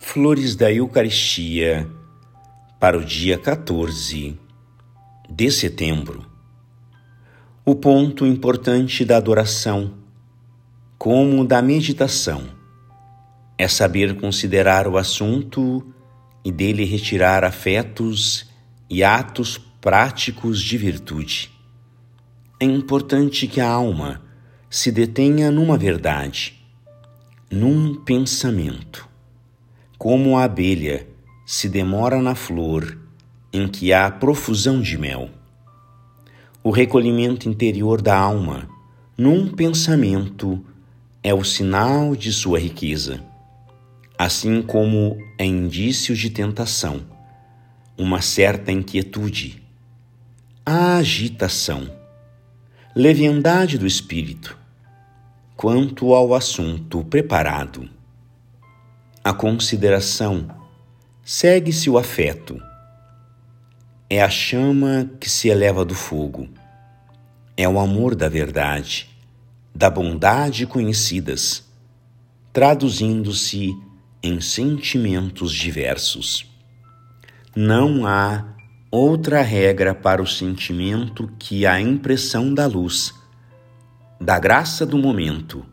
Flores da Eucaristia para o dia 14 de setembro. O ponto importante da adoração, como da meditação, é saber considerar o assunto e dele retirar afetos e atos práticos de virtude. É importante que a alma se detenha numa verdade, num pensamento, como a abelha se demora na flor em que há profusão de mel. O recolhimento interior da alma, num pensamento, é o sinal de sua riqueza, assim como é indício de tentação, uma certa inquietude, a agitação leviandade do espírito. Quanto ao assunto preparado, a consideração segue-se o afeto. É a chama que se eleva do fogo. É o amor da verdade, da bondade conhecidas, traduzindo-se em sentimentos diversos. Não há outra regra para o sentimento que a impressão da luz, da graça do momento,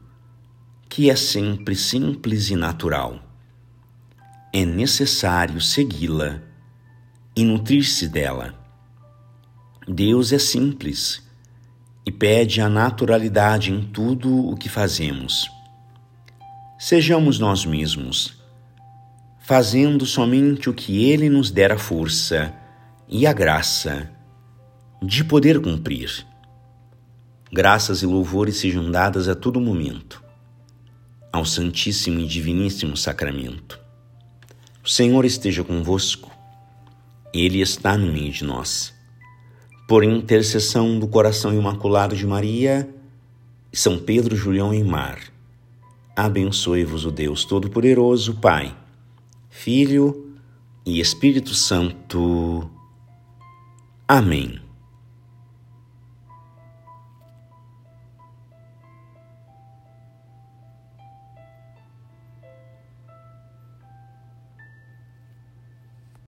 que é sempre simples e natural. É necessário segui-la e nutrir-se dela. Deus é simples e pede a naturalidade em tudo o que fazemos. Sejamos nós mesmos, fazendo somente o que Ele nos der a força e a graça de poder cumprir. Graças e louvores sejam dadas a todo momento ao Santíssimo e Diviníssimo Sacramento. O Senhor esteja convosco, Ele está no meio de nós. Por intercessão do coração imaculado de Maria, São Pedro, Julião e Mar, abençoe-vos o Deus Todo-Poderoso, Pai, Filho e Espírito Santo. Amém.